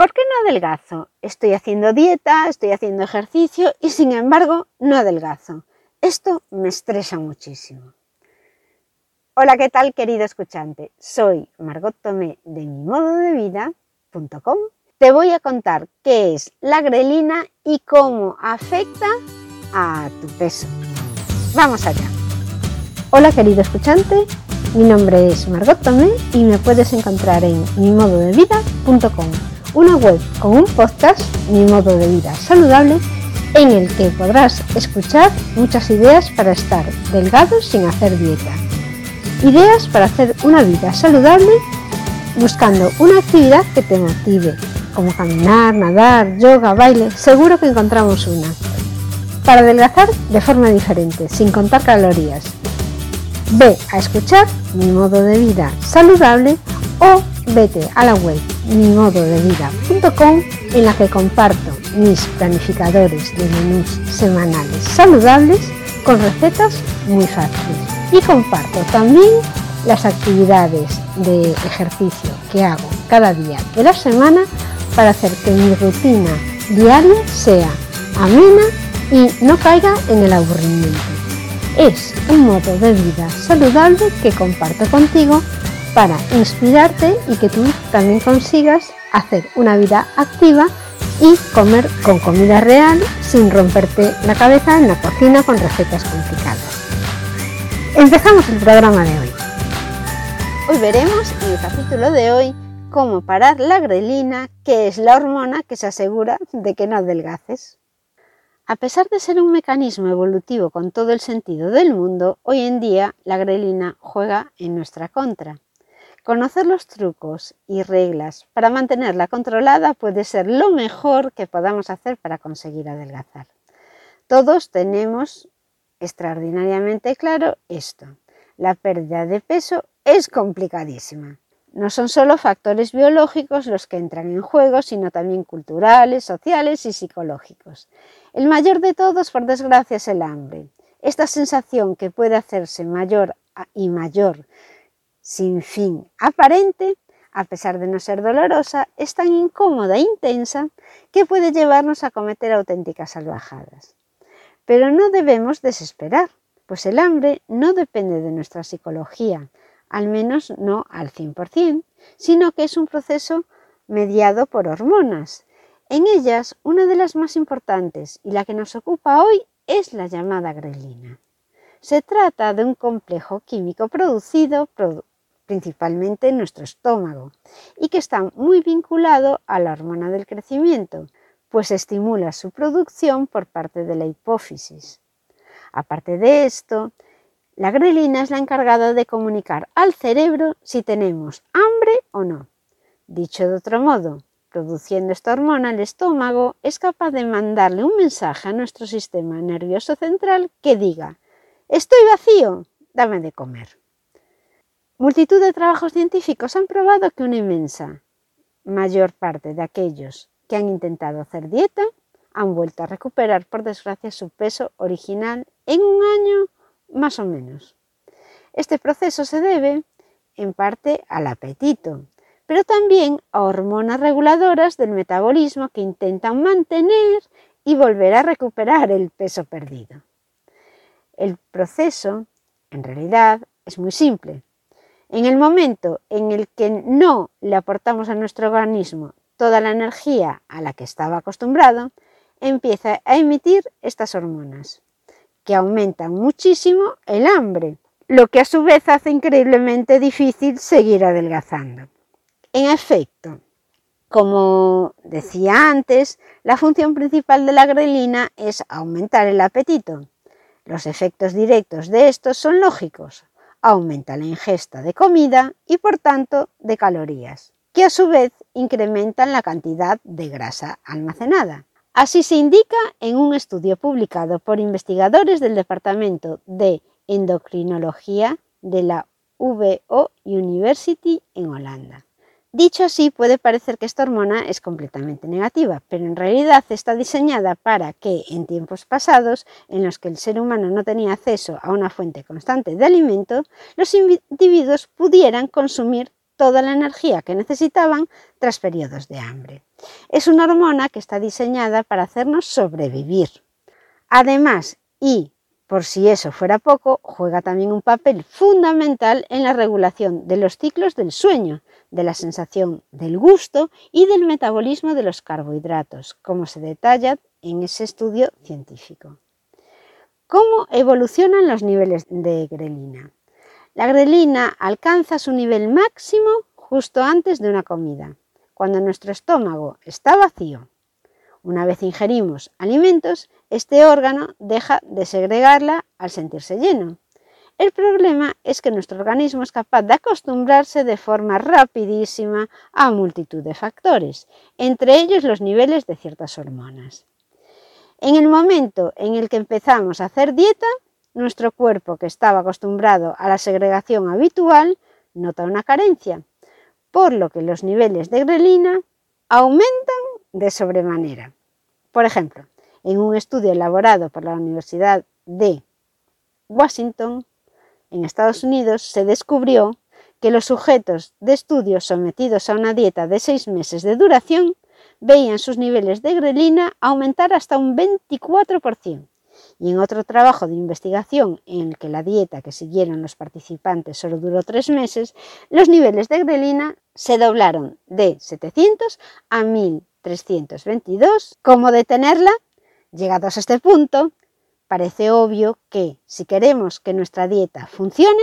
¿Por qué no adelgazo? Estoy haciendo dieta, estoy haciendo ejercicio y sin embargo no adelgazo. Esto me estresa muchísimo. Hola, ¿qué tal querido escuchante? Soy Margot Tomé de mi modo de vida.com. Te voy a contar qué es la grelina y cómo afecta a tu peso. Vamos allá. Hola querido escuchante, mi nombre es Margot Tomé y me puedes encontrar en mimododevida.com, una web con un podcast, Mi Modo de Vida Saludable, en el que podrás escuchar muchas ideas para estar delgado sin hacer dieta Ideas para hacer una vida saludable buscando una actividad que te motive, como caminar, nadar, yoga, baile, seguro que encontramos una. Para adelgazar de forma diferente, sin contar calorías. Ve a escuchar mi modo de vida saludable o vete a la web mimododevida.com en la que comparto mis planificadores de menús semanales saludables con recetas muy fáciles y comparto también las actividades de ejercicio que hago cada día de la semana para hacer que mi rutina diaria sea amena y no caiga en el aburrimiento. Es un modo de vida saludable que comparto contigo para inspirarte y que tú también consigas hacer una vida activa y comer con comida real sin romperte la cabeza en la cocina con recetas complicadas. Empezamos el programa de hoy. Hoy veremos en el capítulo de hoy cómo parar la grelina, que es la hormona que se asegura de que no adelgaces. A pesar de ser un mecanismo evolutivo con todo el sentido del mundo, hoy en día la grelina juega en nuestra contra. Conocer los trucos y reglas para mantenerla controlada puede ser lo mejor que podamos hacer para conseguir adelgazar. Todos tenemos extraordinariamente claro esto. La pérdida de peso es complicadísima. No son solo factores biológicos los que entran en juego, sino también culturales, sociales y psicológicos. El mayor de todos, por desgracia, es el hambre. Esta sensación que puede hacerse mayor y mayor sin fin aparente, a pesar de no ser dolorosa, es tan incómoda e intensa que puede llevarnos a cometer auténticas salvajadas. Pero no debemos desesperar, pues el hambre no depende de nuestra psicología, al menos no al 100%, sino que es un proceso mediado por hormonas. En ellas, una de las más importantes y la que nos ocupa hoy es la llamada grelina. Se trata de un complejo químico producido principalmente en nuestro estómago y que está muy vinculado a la hormona del crecimiento, pues estimula su producción por parte de la hipófisis. Aparte de esto, la grelina es la encargada de comunicar al cerebro si tenemos hambre o no. Dicho de otro modo, produciendo esta hormona, el estómago es capaz de mandarle un mensaje a nuestro sistema nervioso central que diga, estoy vacío, dame de comer. Multitud de trabajos científicos han probado que una inmensa mayor parte de aquellos que han intentado hacer dieta han vuelto a recuperar, por desgracia, su peso original en un año más o menos. Este proceso se debe, en parte, al apetito, pero también a hormonas reguladoras del metabolismo que intentan mantener y volver a recuperar el peso perdido. El proceso, en realidad, es muy simple. En el momento en el que no le aportamos a nuestro organismo toda la energía a la que estaba acostumbrado, empieza a emitir estas hormonas, que aumentan muchísimo el hambre, lo que a su vez hace increíblemente difícil seguir adelgazando. En efecto, como decía antes, la función principal de la grelina es aumentar el apetito. Los efectos directos de estos son lógicos. Aumenta la ingesta de comida y por tanto de calorías que a su vez incrementan la cantidad de grasa almacenada. Así se indica en un estudio publicado por investigadores del Departamento de Endocrinología de la VO University en Holanda. Dicho así, puede parecer que esta hormona es completamente negativa, pero en realidad está diseñada para que en tiempos pasados, en los que el ser humano no tenía acceso a una fuente constante de alimento, los individuos pudieran consumir toda la energía que necesitaban tras periodos de hambre. Es una hormona que está diseñada para hacernos sobrevivir. Además, y por si eso fuera poco, juega también un papel fundamental en la regulación de los ciclos del sueño, de la sensación del gusto y del metabolismo de los carbohidratos, como se detalla en ese estudio científico. ¿Cómo evolucionan los niveles de grelina? La grelina alcanza su nivel máximo justo antes de una comida, cuando nuestro estómago está vacío. Una vez ingerimos alimentos, este órgano deja de segregarla al sentirse lleno. El problema es que nuestro organismo es capaz de acostumbrarse de forma rapidísima a multitud de factores, entre ellos los niveles de ciertas hormonas. En el momento en el que empezamos a hacer dieta, nuestro cuerpo, que estaba acostumbrado a la segregación habitual, nota una carencia, por lo que los niveles de grelina aumentan de sobremanera. Por ejemplo, en un estudio elaborado por la Universidad de Washington, en Estados Unidos, se descubrió que los sujetos de estudio sometidos a una dieta de seis meses de duración veían sus niveles de grelina aumentar hasta un 24%. Y en otro trabajo de investigación en el que la dieta que siguieron los participantes solo duró tres meses, los niveles de grelina se doblaron de 700 a 1322. ¿Cómo detenerla? Llegados a este punto, parece obvio que si queremos que nuestra dieta funcione,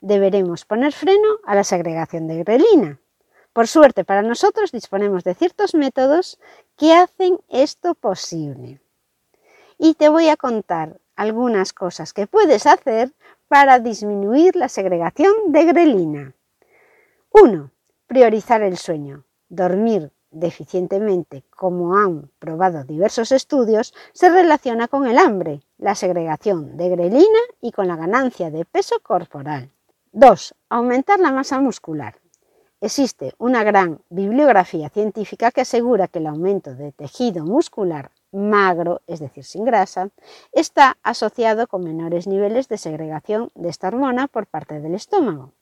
deberemos poner freno a la segregación de grelina. Por suerte para nosotros disponemos de ciertos métodos que hacen esto posible. Y te voy a contar algunas cosas que puedes hacer para disminuir la segregación de grelina. 1. Priorizar el sueño. Dormir deficientemente, como han probado diversos estudios, se relaciona con el hambre, la segregación de grelina y con la ganancia de peso corporal. 2. Aumentar la masa muscular. Existe una gran bibliografía científica que asegura que el aumento de tejido muscular magro, es decir, sin grasa, está asociado con menores niveles de segregación de esta hormona por parte del estómago.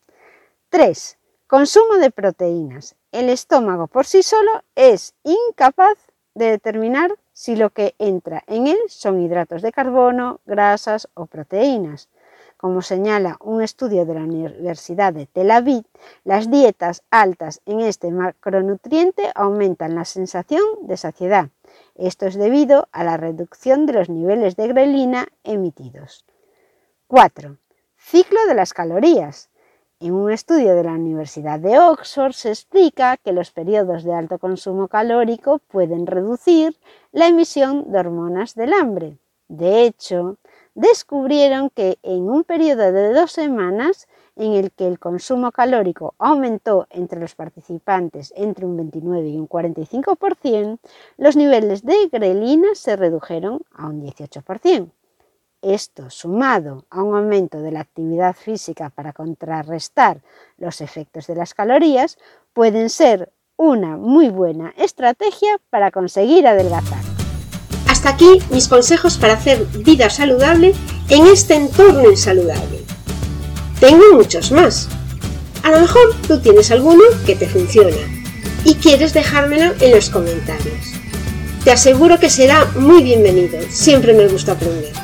3. Consumo de proteínas. El estómago por sí solo es incapaz de determinar si lo que entra en él son hidratos de carbono, grasas o proteínas. Como señala un estudio de la Universidad de Tel Aviv, las dietas altas en este macronutriente aumentan la sensación de saciedad. Esto es debido a la reducción de los niveles de grelina emitidos. 4. Ciclo de las calorías. En un estudio de la Universidad de Oxford se explica que los periodos de alto consumo calórico pueden reducir la emisión de hormonas del hambre. De hecho, descubrieron que en un periodo de dos semanas en el que el consumo calórico aumentó entre los participantes entre un 29 y un 45%, los niveles de grelina se redujeron a un 18%. Esto, sumado a un aumento de la actividad física para contrarrestar los efectos de las calorías, pueden ser una muy buena estrategia para conseguir adelgazar. Hasta aquí mis consejos para hacer vida saludable en este entorno insaludable. Tengo muchos más. A lo mejor tú tienes alguno que te funciona y quieres dejármelo en los comentarios. Te aseguro que será muy bienvenido, siempre me gusta aprender.